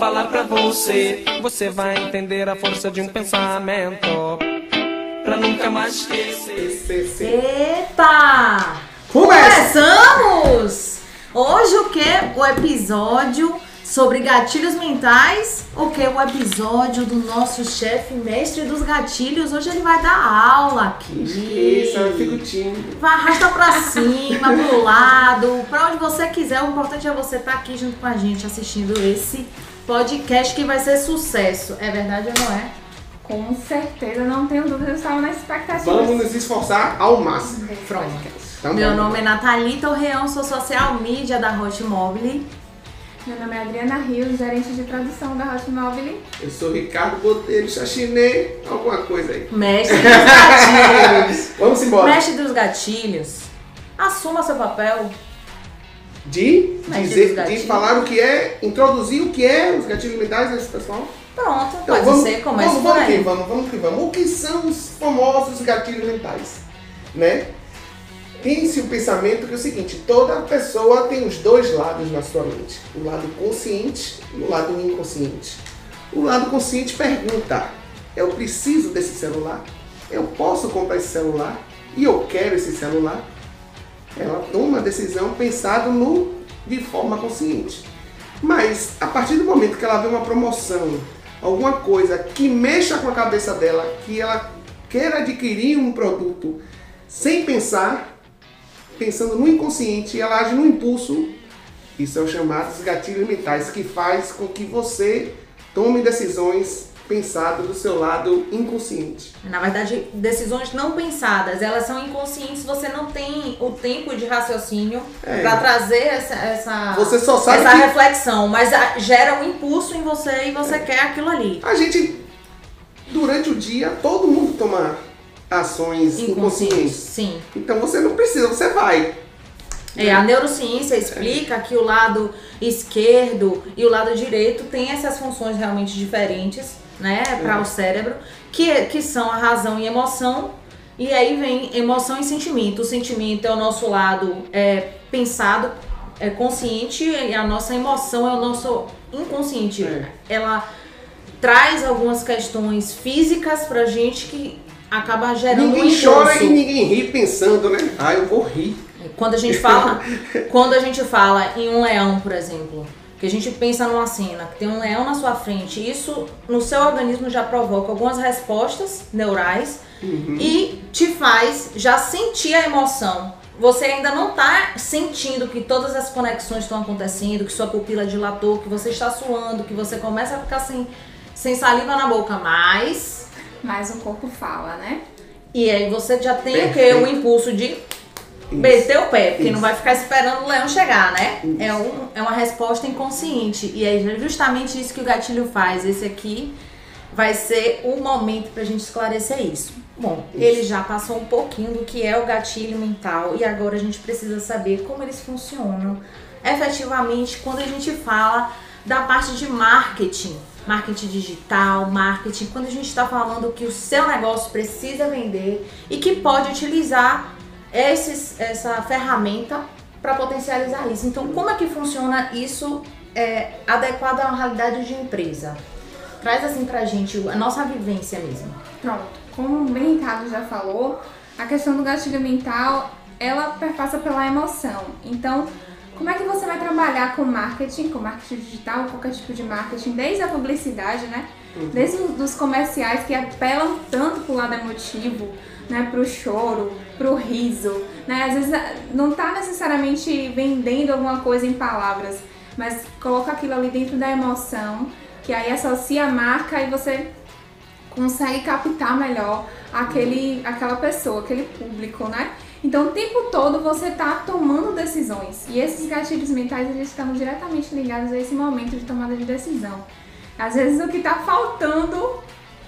falar pra você, você vai entender a força de um pensamento. Pra nunca mais esquecer. Epa! Começamos! Hoje o que? O episódio sobre gatilhos mentais. O que? O episódio do nosso chefe mestre dos gatilhos. Hoje ele vai dar aula aqui. Isso, eu fico tímido. Vai arrastar pra cima, pro lado, pra onde você quiser. O importante é você estar aqui junto com a gente assistindo esse podcast que vai ser sucesso. É verdade ou não é? Com certeza, não tenho dúvida, eu estava na expectativa. Vamos nos esforçar ao máximo. Pronto. Então, Meu vamos. nome é Nathalie Torreão, sou social media da Hot Mobile. Meu nome é Adriana Rios, gerente de produção da Hot Mobile. Eu sou Ricardo Botelho, chachinê, alguma coisa aí. Mestre dos gatilhos. Vamos embora. Mestre dos gatilhos. Assuma seu papel. De dizer, de falar o que é, introduzir o que é os gatilhos mentais desse pessoal. Pronto, Então, pode vamos, ser, começa vamos, vamos que vamos, vamos que vamos. O que são os famosos gatilhos mentais? Né? Pense o pensamento que é o seguinte, toda pessoa tem os dois lados na sua mente. O lado consciente e o lado inconsciente. O lado consciente pergunta, eu preciso desse celular? Eu posso comprar esse celular? E eu quero esse celular? Ela toma a decisão pensado no, de forma consciente. Mas a partir do momento que ela vê uma promoção, alguma coisa que mexa com a cabeça dela, que ela queira adquirir um produto sem pensar, pensando no inconsciente, ela age no impulso. Isso é o chamado de gatilhos mentais, que faz com que você tome decisões pensado do seu lado inconsciente. Na verdade, decisões não pensadas, elas são inconscientes, você não tem o tempo de raciocínio É. pra trazer essa, essa, Você só sabe essa que- reflexão, mas a- gera um impulso em você e você quer aquilo ali. A gente, durante o dia, todo mundo toma ações inconscientes. Sim. Então você não precisa, você vai. É, a neurociência explica que o lado esquerdo e o lado direito têm essas funções realmente diferentes, né, para É. o cérebro, que, que são a razão e emoção. E aí vem emoção e sentimento. O sentimento é o nosso lado é, pensado, é consciente, e a nossa emoção é o nosso inconsciente. É. Ela traz algumas questões físicas pra gente que acaba gerando um Ninguém impulso. chora e ninguém ri pensando, né? Ah, eu vou rir. Quando a gente fala, quando a gente fala em um leão, por exemplo, que a gente pensa numa cena que tem um leão na sua frente, isso no seu organismo já provoca algumas respostas neurais e te faz já sentir a emoção. Você ainda não tá sentindo que todas as conexões estão acontecendo, que sua pupila dilatou, que você está suando, que você começa a ficar sem, sem saliva na boca, mas Mas o corpo fala, né? e aí você já tem o quê? Perfeito. O impulso de. Meter o pé, porque Isso. não vai ficar esperando o leão chegar, né? Isso. É, um, é uma resposta inconsciente. E é justamente isso que o gatilho faz. Esse aqui vai ser o momento pra gente esclarecer isso. Bom, Isso. ele já passou um pouquinho do que é o gatilho mental e agora a gente precisa saber como eles funcionam efetivamente quando a gente fala da parte de marketing. Marketing digital, marketing, quando a gente está falando que o seu negócio precisa vender e que pode utilizar esses, essa ferramenta para potencializar isso. Então, como é que funciona isso é, adequado a uma realidade de empresa? Traz assim pra gente a nossa vivência mesmo. Pronto. Como bem Ricardo já falou, a questão do gatilho mental, ela perpassa pela emoção. Então, como é que você vai trabalhar com marketing, com marketing digital, qualquer tipo de marketing, desde a publicidade, né? Desde os comerciais que apelam tanto pro lado emotivo, né? Pro choro, pro riso, né? Às vezes não tá necessariamente vendendo alguma coisa em palavras, mas coloca aquilo ali dentro da emoção, que aí associa a marca e você consegue captar melhor aquele, aquela pessoa, aquele público, né? Então o tempo todo você tá tomando decisões. E esses gatilhos mentais eles estão diretamente ligados a esse momento de tomada de decisão. Às vezes o que tá faltando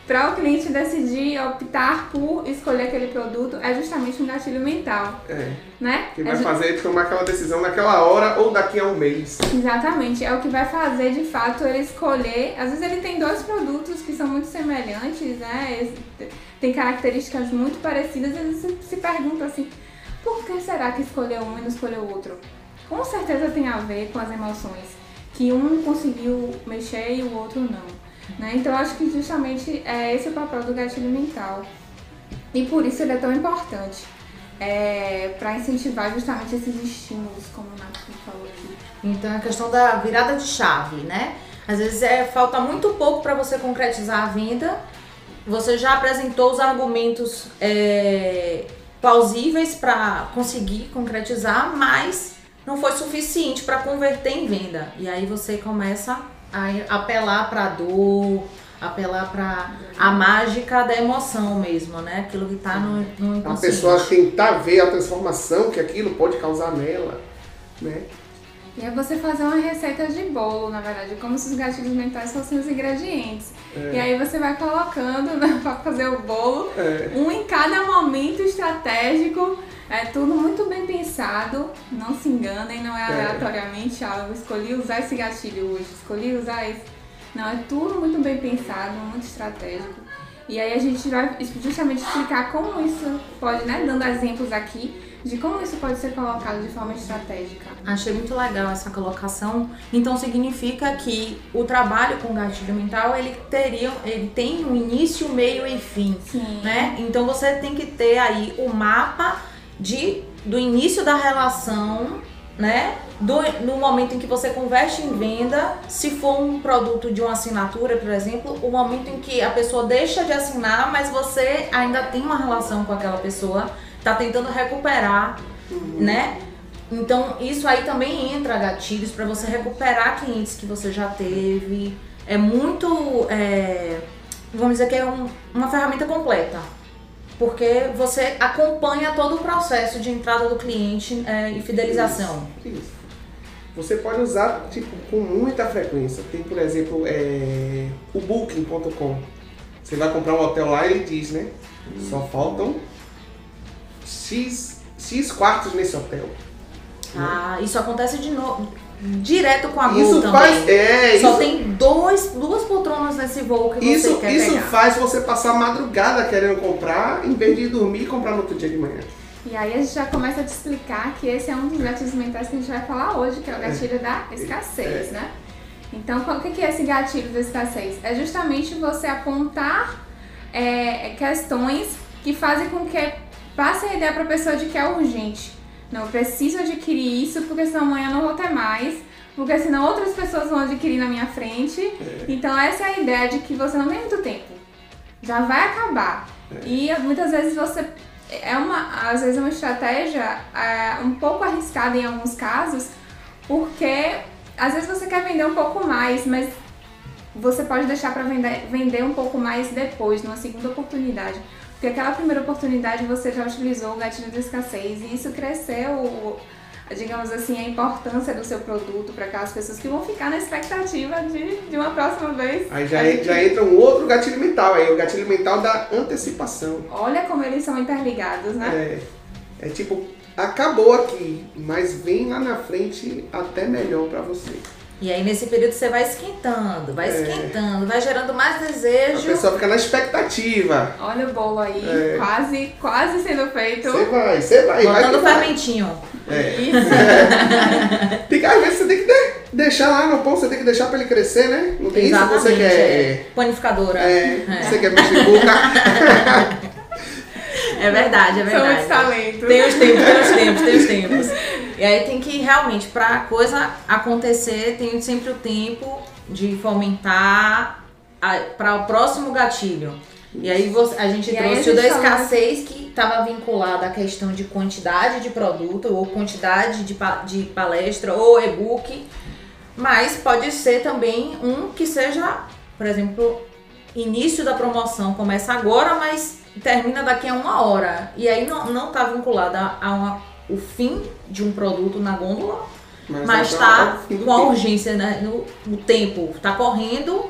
para o cliente decidir optar por escolher aquele produto é justamente um gatilho mental, É. né? Que É vai ju- fazer ele tomar aquela decisão naquela hora ou daqui a um mês. Exatamente, é o que vai fazer de fato ele escolher. Às vezes ele tem dois produtos que são muito semelhantes, né? Tem características muito parecidas, às vezes se pergunta assim, por que será que escolheu um e não escolheu o outro? com certeza tem a ver com as emoções, que um conseguiu mexer e o outro não. Né? Então, acho que justamente é esse o papel do gatilho mental. E por isso ele é tão importante. É, para incentivar justamente esses estímulos, como o Nath falou aqui. Então, é a questão da virada de chave, né? Às vezes é, falta muito pouco para você concretizar a venda. Você já apresentou os argumentos é, plausíveis para conseguir concretizar, mas não foi suficiente para converter em venda. E aí você começa a apelar para dor, apelar para a mágica da emoção mesmo, né? Aquilo que está no, no inconsciente. A pessoa tentar ver a transformação que aquilo pode causar nela, né? E é você fazer uma receita de bolo, na verdade, como se os gatilhos mentais fossem os ingredientes. É. E aí você vai colocando né, para fazer o bolo, é. um em cada momento estratégico. É tudo muito bem pensado, não se enganem, não é, é. aleatoriamente, ah, eu escolhi usar esse gatilho hoje, escolhi usar esse. Não, é tudo muito bem pensado, muito estratégico. E aí a gente vai justamente explicar como isso pode, né, dando exemplos aqui, de como isso pode ser colocado de forma estratégica. Achei muito legal essa colocação. Então significa que o trabalho com gatilho mental ele teria, ele tem um início, meio e fim, Sim. né? Então você tem que ter aí o mapa de do início da relação, né? Do, no momento em que você converte em venda, se for um produto de uma assinatura, por exemplo, o momento em que a pessoa deixa de assinar, mas você ainda tem uma relação com aquela pessoa tá tentando recuperar, uhum. né? Então, isso aí também entra gatilhos para você recuperar clientes que você já teve. É muito. É, vamos dizer que é um, uma ferramenta completa. Porque você acompanha todo o processo de entrada do cliente é, e fidelização. Isso, isso. Você pode usar tipo, com muita frequência. Tem, por exemplo, é, o Booking.com. Você vai comprar um hotel lá e ele diz, né? Só faltam X, X quartos nesse hotel. Ah, isso acontece de novo. Direto com a Gol isso também. Faz, é, Só isso, tem dois, duas poltronas nesse voo que isso, você quer Isso pegar. faz você passar a madrugada querendo comprar, em vez de dormir e comprar no outro dia de manhã. E aí a gente já começa a te explicar que esse é um dos gatilhos mentais que a gente vai falar hoje, que é o gatilho é. da escassez, é. né? Então, o que é esse gatilho da escassez? É justamente você apontar é, questões que fazem com que Passe a ideia para a pessoa de que é urgente. Não, preciso adquirir isso porque senão amanhã não vou ter mais. Porque senão outras pessoas vão adquirir na minha frente. É. Então essa é a ideia de que você não tem muito tempo. Já vai acabar. É. E muitas vezes você é uma, às vezes é uma estratégia é, um pouco arriscada em alguns casos, porque às vezes você quer vender um pouco mais, mas você pode deixar para vender, vender um pouco mais depois, numa segunda oportunidade. Porque aquela primeira oportunidade você já utilizou o gatilho da escassez e isso cresceu, digamos assim, a importância do seu produto para aquelas pessoas que vão ficar na expectativa de, de uma próxima vez. Aí já, gente... já entra um outro gatilho mental aí, o gatilho mental da antecipação. Olha como eles são interligados, né? É, é tipo, acabou aqui, mas vem lá na frente até melhor para você. E aí nesse período você vai esquentando, vai é. esquentando, vai gerando mais desejo. A pessoa fica na expectativa. Olha o bolo aí, é. quase, quase sendo feito. Você vai, você vai. Botando o fermentinho. É. Isso. É. tem que, às vezes você tem que deixar lá no pão, você tem que deixar pra ele crescer, né? Não tem Exatamente, isso que você quer. É. Panificadora. É, é. Você quer mexer boca. É verdade, é verdade. São os talentos. Tem os tempos, tem os tempos, tem os tempos. E aí tem que realmente, pra coisa acontecer, tem sempre o tempo de fomentar para o próximo gatilho. E aí você, a gente e trouxe o da escassez que estava vinculado à questão de quantidade de produto ou quantidade de, de palestra ou e-book. Mas pode ser também um que seja, por exemplo, início da promoção começa agora, mas termina daqui a uma hora. E aí não está vinculada a uma, o fim de um produto na gôndola, mas está com a urgência, né? No, o tempo está correndo.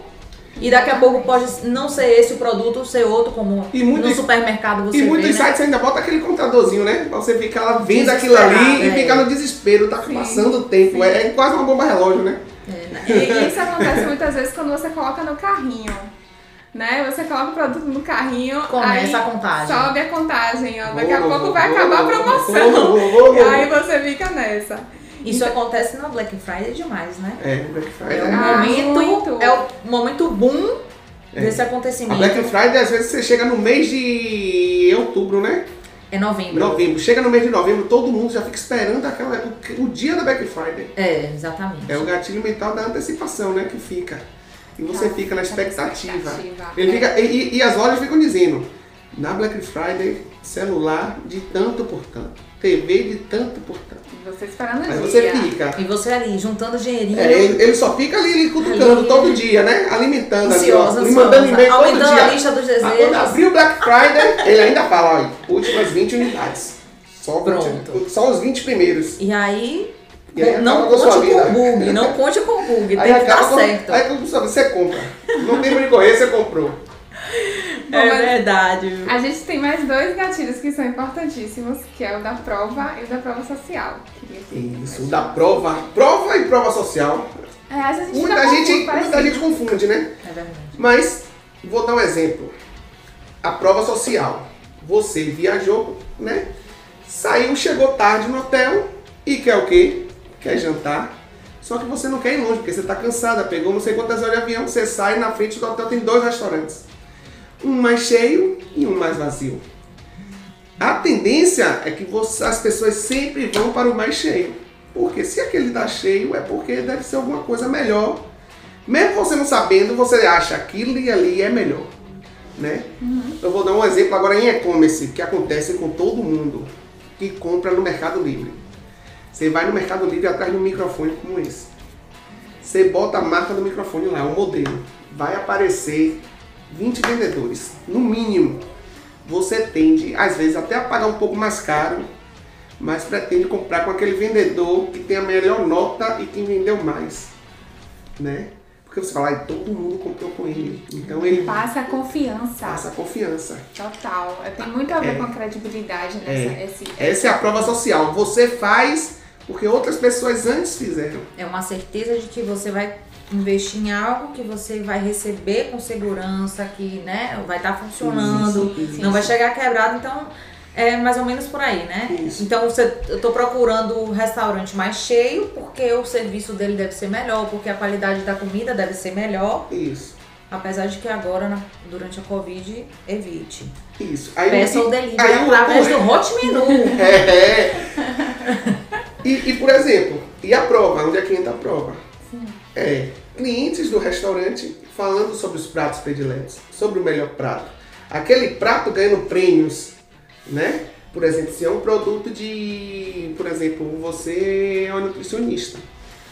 E daqui a pouco pode não ser esse o produto, ser outro, como e muitos, no supermercado você E muitos vê, né? sites né? ainda bota aquele contadorzinho, né? Pra você ficar lá vendo aquilo ali é. e ficar no desespero, tá Sim. passando o tempo. É, é, quase uma bomba relógio, né? É, e isso acontece muitas vezes quando você coloca no carrinho né? Você coloca o produto no carrinho, começa a contagem. Sobe a contagem, ó. Daqui a pouco vai acabar a promoção. e aí você fica nessa. Isso acontece na Black Friday demais, né? É, Black Friday. É o é- Ah, momento, muito. é o momento boom É. desse A acontecimento. Black Friday, às vezes, você chega no mês de outubro, né? É novembro. Novembro. Chega no mês de novembro, todo mundo já fica esperando aquela, o, o dia da Black Friday. É, exatamente. É o gatilho mental da antecipação, né? Que fica. E você Tá, fica na expectativa. expectativa. Ele É. fica, e, e- e as lojas ficam dizendo, na Black Friday, celular de tanto por tanto. TV de tanto por tanto. E você esperando Aí dia. você fica. E você ali, juntando dinheirinho. É, ele, ele só fica ali cutucando Ali. todo dia, né? Alimentando ali, ó. Ansiosa, Me ansiosa. mandando e-mail todo Aumentando dia. a lista dos Ah, Quando desejos. abrir o Black Friday, ele ainda fala, olha, últimas 20 unidades. Só, 20, Pronto. só os 20 primeiros. E aí, E aí não acaba conte com o bug, não conte com o bug, Aí tem que dar com- certo. Aí quando você, você compra. Não tem pra correr, você comprou. É mas- verdade. A gente tem mais dois gatilhos que são importantíssimos, que é o da prova e o da prova social. Isso, da prova. Prova e prova social. É, às vezes a gente Muita gente, muita gente confunde, né? É verdade. Mas, vou dar um exemplo. A prova social. Você viajou, né? Saiu, chegou tarde no hotel e quer o quê? Quer jantar. Só que você não quer ir longe, porque você está cansada. Pegou não sei quantas horas de avião, você sai na frente do hotel, tem dois restaurantes. Um mais cheio e um mais vazio. A tendência é que você- as pessoas sempre vão para o mais cheio. Porque se aquele está cheio, é porque deve ser alguma coisa melhor. Mesmo você não sabendo, você acha aquilo e ali é melhor. Né? Eu vou dar um exemplo agora em e-commerce, que acontece com todo mundo que compra no Mercado Livre. Você vai no Mercado Livre atrás de um microfone como esse. Você bota a marca do microfone lá, o modelo. Vai aparecer 20 vendedores, no mínimo. Você tende, às vezes, até a pagar um pouco mais caro, mas pretende comprar com aquele vendedor que tem a melhor nota e que vendeu mais. Né? Porque você fala, "Ai, todo mundo comprou com ele. Então ele Passa a confiança. passa confiança. Total. Tem muito a ver É. com a credibilidade nessa. É. Esse, Essa é a prova social. Você faz porque outras pessoas antes fizeram. É uma certeza de que você vai investir em algo que você vai receber com segurança, que né, vai estar funcionando, Isso, isso. não vai chegar quebrado, então é mais ou menos por aí, né? Isso. Então você, eu tô procurando o restaurante mais cheio, porque o serviço dele deve ser melhor, porque a qualidade da comida deve ser melhor, Isso. apesar de que agora, na- durante a Covid, evite. Isso. Aí, Peça o delivery aí através do Hot Menu. É. E, e, por exemplo, e a prova? Onde é que entra a prova? É, clientes do restaurante falando sobre os pratos prediletos, sobre o melhor prato. Aquele prato ganhando prêmios, né? Por exemplo, se é um produto de, por exemplo, você é um nutricionista,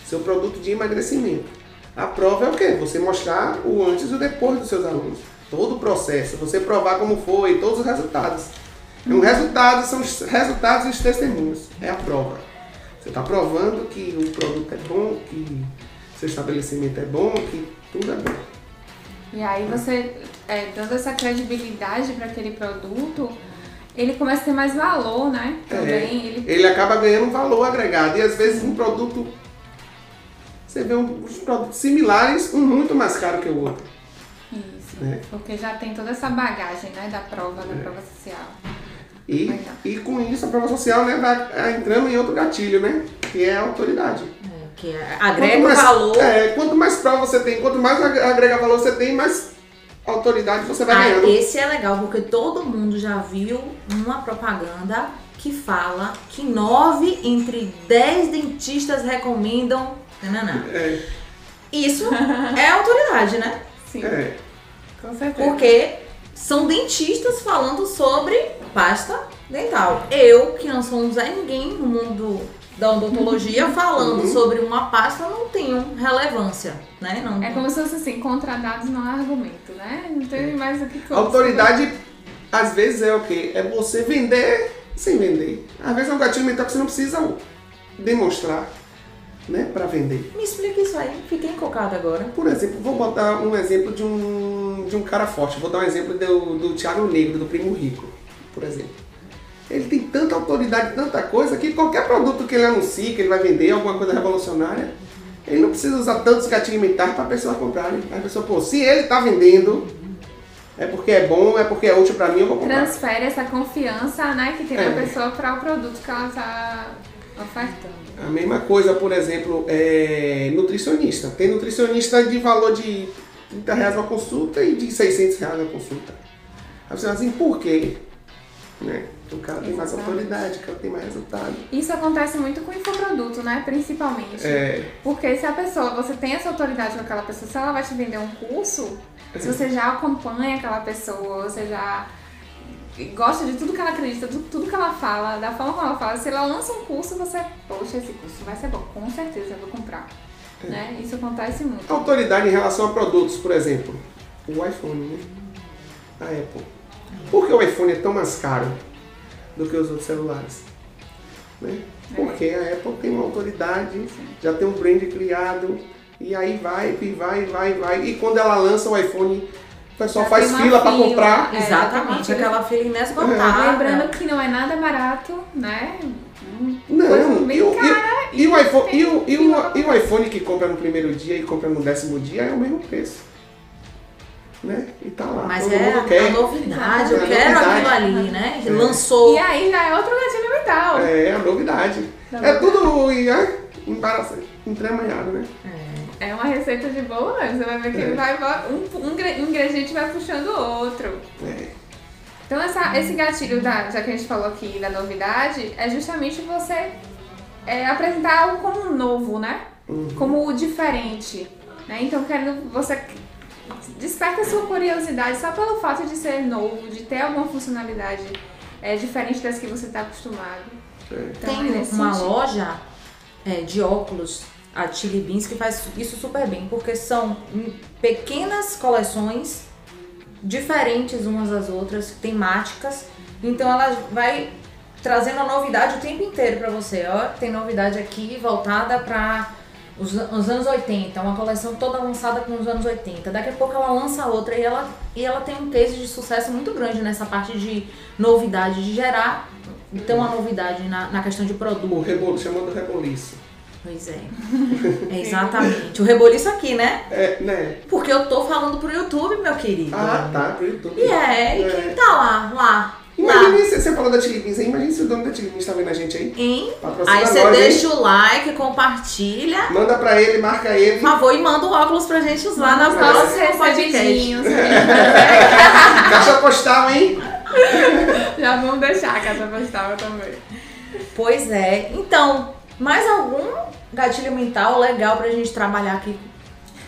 seu produto de emagrecimento. A prova é o quê? Você mostrar o antes e o depois dos seus alunos. Todo o processo, você provar como foi, todos os resultados. E os resultados são os resultados e os testemunhos. É a prova. Você está provando que o produto é bom, que seu estabelecimento é bom, que tudo é bom. E aí você, é, dando essa credibilidade para aquele produto, ele começa a ter mais valor, né? Também. É, Ele ele acaba ganhando um valor agregado. E às vezes um produto. Você vê uns produtos similares, um muito mais caro que o outro. Isso. né? Porque já tem toda essa bagagem, né? Da prova, É. da prova social. E, Legal. e com isso a prova social né, vai entrando em outro gatilho, né? Que é a autoridade. É, que agrega Quanto mais- valor. É, quanto mais prova você tem, quanto mais ag- agrega valor você tem, mais autoridade você vai Ah, ganhando. esse é legal, porque todo mundo já viu uma propaganda que fala que nove entre dez dentistas recomendam. Nananã. É, Isso é autoridade, né? Sim, é. com certeza. Porque são dentistas falando sobre pasta dental. Eu, que não sou um Zé Ninguém no mundo da odontologia, falando Uhum. sobre uma pasta não tenho relevância, né? Não, É como se fosse assim, contra dados não há argumento, né? Não tem mais o que A autoridade, às vezes, é o quê? É você vender sem vender. Às vezes é um gatilho mental que você não precisa demonstrar, né? Pra vender. Me explica isso aí, fiquei encocada agora. Por exemplo, vou botar um exemplo de um, de um cara forte. Vou dar um exemplo do, do Thiago Negro, do Primo Rico, por exemplo. Ele tem tanta autoridade, tanta coisa, que qualquer produto que ele anuncie, que ele vai vender, alguma coisa revolucionária, ele não precisa usar tantos gatilhos mentais para a pessoa comprarem. A pessoa, pô, se ele está vendendo, É porque é bom, é porque é útil pra mim, eu vou comprar. Transfere essa confiança, né, que tem É. na pessoa para o produto que ela está ofertando. A mesma coisa, por exemplo, é nutricionista. Tem nutricionista de valor de 30 reais uma consulta e de 600 reais uma consulta. Aí você fala assim, por quê? Né? O cara tem mais autoridade, o cara tem mais resultado. Isso acontece muito com infoproduto, né, principalmente. É, Porque se a pessoa, você tem essa autoridade com aquela pessoa, se ela vai te vender um curso, se você já acompanha aquela pessoa, você já gosta de tudo que ela acredita, de tudo que ela fala, da forma como ela fala, se ela lança um curso, você, poxa, esse curso vai ser bom, com certeza eu vou comprar. Né? Isso acontece muito. autoridade em relação a produtos, por exemplo, o iPhone, né? A Apple. Por que o iPhone é tão mais caro do que os outros celulares? Né? Porque a Apple tem uma autoridade, já tem um brand criado, e aí vai, e vai, e vai, e vai. E quando ela lança o iPhone, o pessoal Já faz fila para comprar. É, Exatamente, aquela fila inesgotável. Lembrando que não é nada barato, né? Não, Coisa bem e o, cara e, e o iPhone, e, o, e, fila o, e o iPhone que compra no primeiro dia e compra no décimo dia é o mesmo preço. Né? E tá lá. Mas todo é mundo a, quer. a novidade, eu É a quero novidade. aquilo ali, né? É. Lançou. E aí já é outro gatilho mental. É a novidade. Não, é tudo é, embaraçante, entremanhado, né? É uma receita de bolo, né? Você vai ver que É. ele vai, um, um ingre- ingrediente vai puxando o outro. É. Então essa, esse gatilho, da, já que a gente falou aqui da novidade, é justamente você é, apresentar algo como novo, né? Uhum. Como o diferente. Né? Então querendo você desperta a sua curiosidade só pelo fato de ser novo, de ter alguma funcionalidade é, diferente das que você está acostumado. É. Então, é Tem nesse uma sentido. loja é, de óculos, a Chili Beans, que faz isso super bem, porque são hum, pequenas coleções diferentes umas das outras, temáticas. Então ela vai trazendo a novidade o tempo inteiro pra você. Ó, tem novidade aqui voltada para os, os anos 80, uma coleção toda lançada com os anos 80. Daqui a pouco ela lança outra e ela, e ela tem um case de sucesso muito grande nessa parte de novidade, de gerar então uma novidade na, na questão de produto. O rebolo, chamando reboliço. Pois é. É exatamente. O reboliço aqui, né? É, né? Porque eu tô falando pro YouTube, meu querido. Ah, tá, pro YouTube. E é, e quem tá lá? Lá. Imagina, você, você falou da Beans aí, imagina se o dono da Chili Beans tá vendo a gente aí. Hein? Aí você nós, deixa o like, compartilha. Manda pra ele, marca ele. Por favor, e manda o óculos pra gente usar nas próximas podcasts. recebidinhos. Caixa postal, hein? Já vamos deixar a casa postal também. Pois é. Então, mais algum gatilho mental legal pra gente trabalhar aqui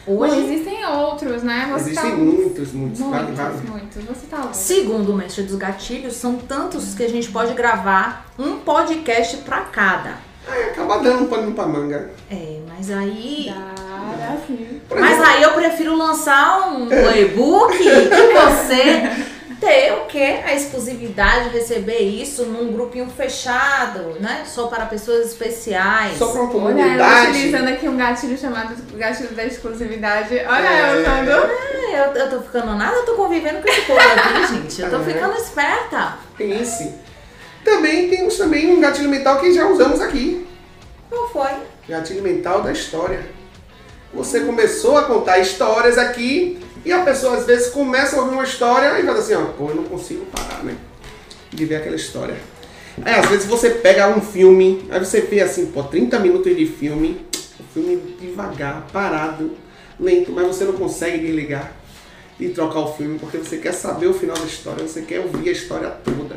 Hoje? existem outros, né? Você Existem tá... muitos, muitos. Muitos, vale. muitos. Você tá louco. Segundo o mestre dos gatilhos, são tantos que a gente pode gravar um podcast pra cada. Aí acaba dando um pano pra manga. É, mas aí. Dá, dá sim. Mas aí eu prefiro lançar um e-book e você ter o quê? A exclusividade, receber isso num grupinho fechado, né? Só para pessoas especiais. Só pra uma Olha, eu comunidade. utilizando aqui um gatilho chamado gatilho da exclusividade. Olha, É. eu usando. É, eu, eu tô ficando nada, eu tô convivendo com esse povo aqui, gente. Eu tô É. ficando esperta. Pense. Também temos também um gatilho mental que já usamos aqui. Qual foi? Gatilho mental da história. Você começou a contar histórias aqui e a pessoa às vezes começa a ouvir uma história e fala assim, ó, pô, eu não consigo parar, né? De ver aquela história. Aí às vezes você pega um filme, aí você vê assim, pô, 30 minutos de filme, o filme devagar, parado, lento, mas você não consegue desligar e trocar o filme porque você quer saber o final da história, você quer ouvir a história toda.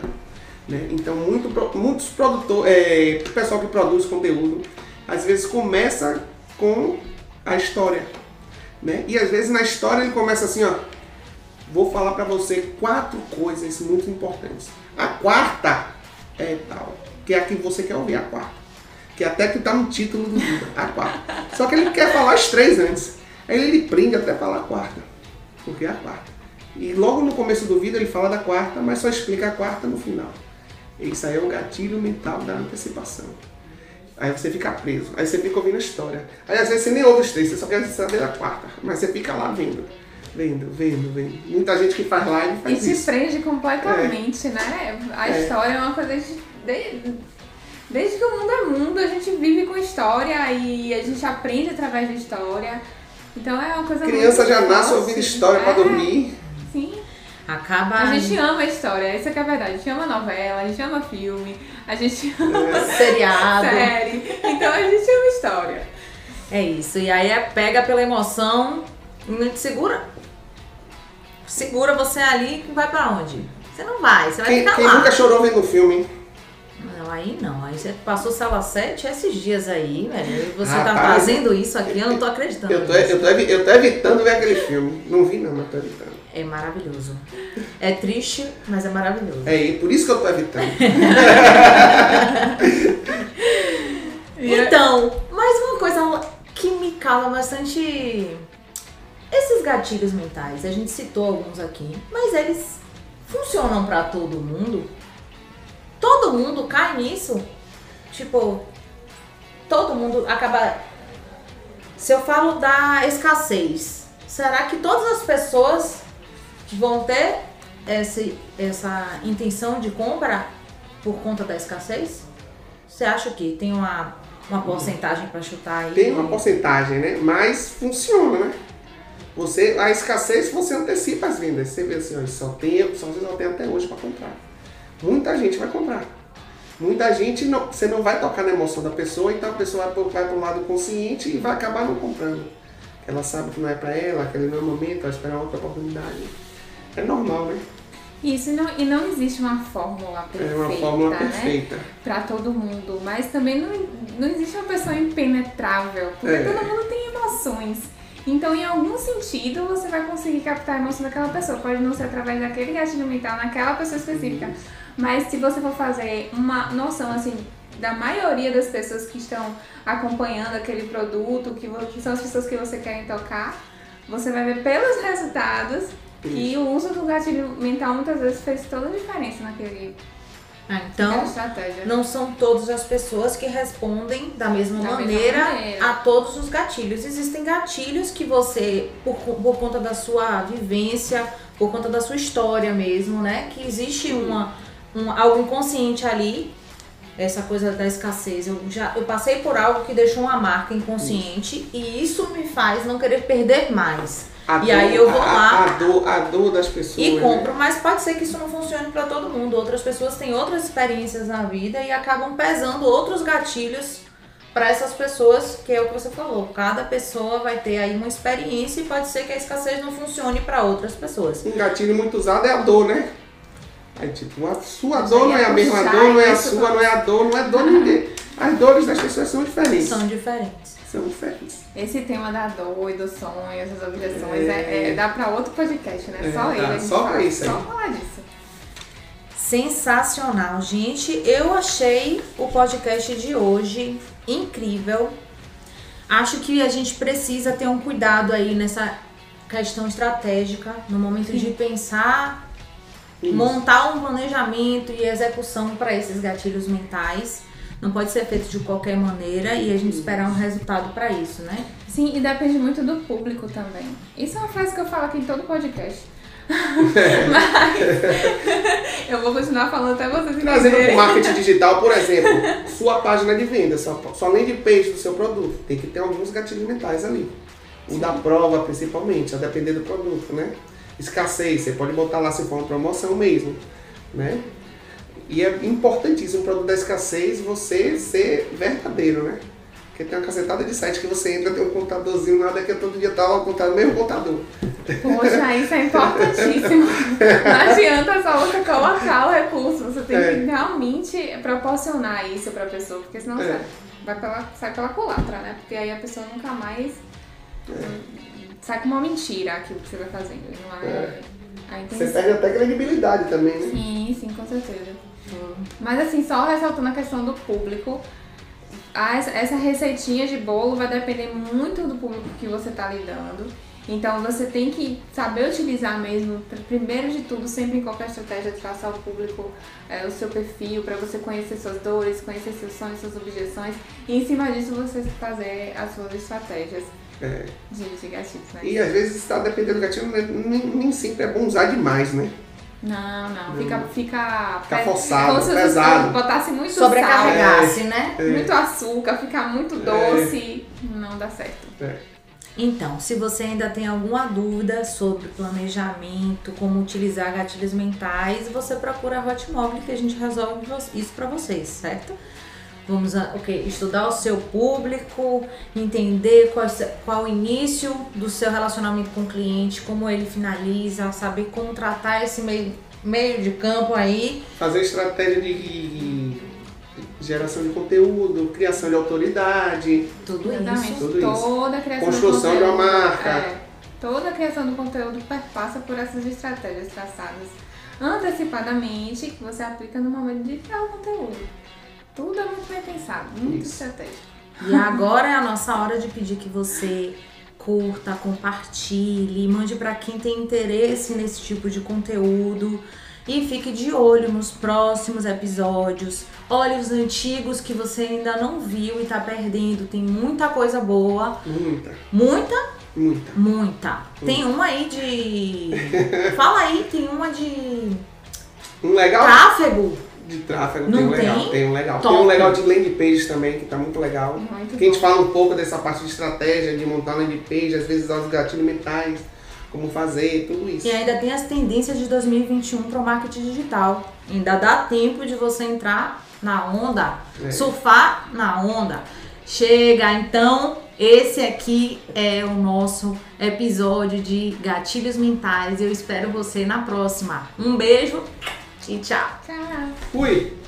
Né? Então muito, muitos produtores, é, pessoal que produz conteúdo, às vezes começa com a história. Né? E às vezes na história ele começa assim, ó. Vou falar pra você quatro coisas muito importantes. A quarta é tal, que é a que você quer ouvir, a quarta. Que até que tá no título do livro, a quarta. Só que ele quer falar as três antes. Aí ele prende até falar a quarta, porque é a quarta. E logo no começo do vídeo ele fala da quarta, mas só explica a quarta no final. Isso aí é o gatilho mental da antecipação. Aí você fica preso, aí você fica ouvindo a história. Aí às vezes você nem ouve os três, você só quer saber da quarta. Mas você fica lá vendo, vendo, vendo, vendo. Muita gente que faz live E faz te isso. prende completamente, né? A É. história é uma coisa de, de- Desde que o mundo é mundo, a gente vive com história e a gente aprende através da história. Então é uma coisa Criança já nasce ouvindo história pra É, dormir. Acaba. A gente ama a história, essa que é a verdade. A gente ama novela, a gente ama filme, a gente ama seriado. série. Então a gente ama história. É isso. E aí é pega pela emoção e não te segura. Segura você ali e vai pra onde? Você não vai, você vai Quem, ficar quem lá. nunca chorou vendo filme, hein? Não, aí não. Aí você passou sala 7 esses dias aí, velho. Você tá Rapaz, fazendo isso aqui, eu não tô acreditando. Eu tô, eu, tô, eu tô evitando ver aquele filme. Não vi não, mas tô evitando. É maravilhoso. É triste, mas é maravilhoso. É e por isso que eu tô evitando. Então, mais uma coisa que me cala bastante. Esses gatilhos mentais, a gente citou alguns aqui, mas eles funcionam pra todo mundo? Todo mundo cai nisso? Tipo, todo mundo acaba. Se eu falo da escassez, será que todas as pessoas vão ter essa, essa intenção de compra por conta da escassez? Você acha que tem uma, uma porcentagem pra chutar aí? Tem uma porcentagem, né? Mas funciona, né? Você, a escassez você antecipa as vendas. Você vê assim, ó, só tem, só só tem até hoje para comprar. Muita gente vai comprar. Muita gente não, você não vai tocar na emoção da pessoa, então a pessoa vai, vai para um lado consciente e vai acabar não comprando. Ela sabe que não é para ela, aquele não é o momento, vai esperar outra oportunidade. É normal, né? Isso, e não, e não existe uma fórmula É perfeita, uma fórmula né? perfeita. Pra todo mundo. Mas também não, não existe uma pessoa impenetrável, porque É. todo mundo tem emoções. Então, em algum sentido, você vai conseguir captar a emoção daquela pessoa. Pode não ser através daquele gatilho mental naquela pessoa específica. Mas se você for fazer uma noção, assim, da maioria das pessoas que estão acompanhando aquele produto, que, que são as pessoas que você quer tocar, você vai ver pelos resultados que o uso do gatilho mental muitas vezes fez toda a diferença naquele, Ah, então, não são todas as pessoas que respondem da mesma, Da mesma maneira, maneira. a todos os gatilhos. Existem gatilhos que você, por, por conta da sua vivência, por conta da sua história mesmo, né? Que existe uma, um, algo inconsciente ali. Essa coisa da escassez. Eu já eu passei por algo que deixou uma marca inconsciente e isso me faz não querer perder mais. A E aí eu vou a- lá A, dor, a dor das pessoas. E né? compro, mas pode ser que isso não funcione pra todo mundo. Outras pessoas têm outras experiências na vida e acabam pesando outros gatilhos pra essas pessoas, que é o que você falou. Cada pessoa vai ter aí uma experiência e pode ser que a escassez não funcione pra outras pessoas. Um gatilho muito usado é a dor, né? Aí, tipo, a sua Mas dor não é é a mesma dor, não é a sua, não. é a dor, não é dor de ninguém. As dores das pessoas são diferentes. São diferentes. São diferentes. Esse tema da dor e dos sonhos, das objeções, É. é, é- dá pra outro podcast, né? É, só ele. gente só fala- isso aí. Só falar disso. Sensacional, gente. Eu achei o podcast de hoje incrível. Acho que a gente precisa ter um cuidado aí nessa questão estratégica, no momento de pensar, Isso. montar um planejamento e execução para esses gatilhos mentais. Não pode ser feito de qualquer maneira e a gente esperar um resultado para isso, né? Sim, e depende muito do público também. Isso é uma frase que eu falo aqui em todo podcast. Mas eu vou continuar falando até vocês Trazendo para o entenderem. marketing digital, por exemplo, sua página de venda, sua, sua landing page do seu produto, tem que ter alguns gatilhos mentais ali. O da prova, principalmente, a depender do produto, né? Escassez, você pode botar lá se for uma promoção mesmo, né? E é importantíssimo o produto da escassez você ser verdadeiro, né? Porque tem uma cacetada de site que você entra, tem um computadorzinho, nada que todo dia tá lá o computador, mesmo computador. Poxa, isso é importantíssimo. Não adianta só você colocar o recurso, você tem É. que realmente proporcionar isso pra pessoa, porque senão É. sai, vai pela, sai pela culatra, né? Porque aí a pessoa nunca mais hum, sai com uma mentira aquilo que você vai fazendo. e Não é, a Você intenção. perde até credibilidade também, né? Sim, sim, com certeza. Mas assim, só ressaltando a questão do público, a- essa- receitinha de bolo vai depender muito do público que você está lidando. Então você tem que saber utilizar mesmo, pr- primeiro de tudo, sempre em qualquer estratégia, traçar o público, é, o seu perfil, para você conhecer suas dores, conhecer seus sonhos, suas objeções, e em cima disso você fazer as suas estratégias É. de, de gatilhos, né? E às vezes está dependendo do gatilho, nem, nem sempre é bom usar demais, né? Não, não, fica, fica, Fica forçado, pesado. botasse muito Sobrecarregasse, né? É. muito açúcar, ficar muito doce, não dá certo. É. Então, se você ainda tem alguma dúvida sobre planejamento, como utilizar gatilhos mentais, você procura a Hotmobile que a gente resolve isso para vocês, certo? Vamos okay, estudar o seu público, entender qual, qual o início do seu relacionamento com o cliente, como ele finaliza, saber como tratar esse meio, meio de campo aí. Fazer estratégia de geração de conteúdo, criação de autoridade. Tudo Exatamente. isso. Tudo toda a criação Construção de uma marca. é, toda a criação do conteúdo passa por essas estratégias traçadas antecipadamente que você aplica no momento de criar o conteúdo. Tudo é muito bem pensado, muito Isso. estratégico. E agora é a nossa hora de pedir que você curta, compartilhe, mande para quem tem interesse nesse tipo de conteúdo. E fique de olho nos próximos episódios. Olhe os antigos que você ainda não viu e tá perdendo. Tem muita coisa boa. Muita, Muita, muita. muita. Tem uma aí de. Fala aí, tem uma de. Um legal Tráfego. De tráfego, Não tem um legal, tem? tem um legal. Top. Tem um legal de landing page também, que tá muito legal. Muito Que a gente fala um pouco dessa parte de estratégia, de montar landing page, às vezes os gatilhos mentais, como fazer, tudo isso. E ainda tem as tendências de 2021 para o marketing digital. Ainda dá tempo de você entrar na onda, É. surfar na onda. Chega, então, esse aqui é o nosso episódio de gatilhos mentais. Eu espero você na próxima. Um beijo e tchau. Tchau. Fui!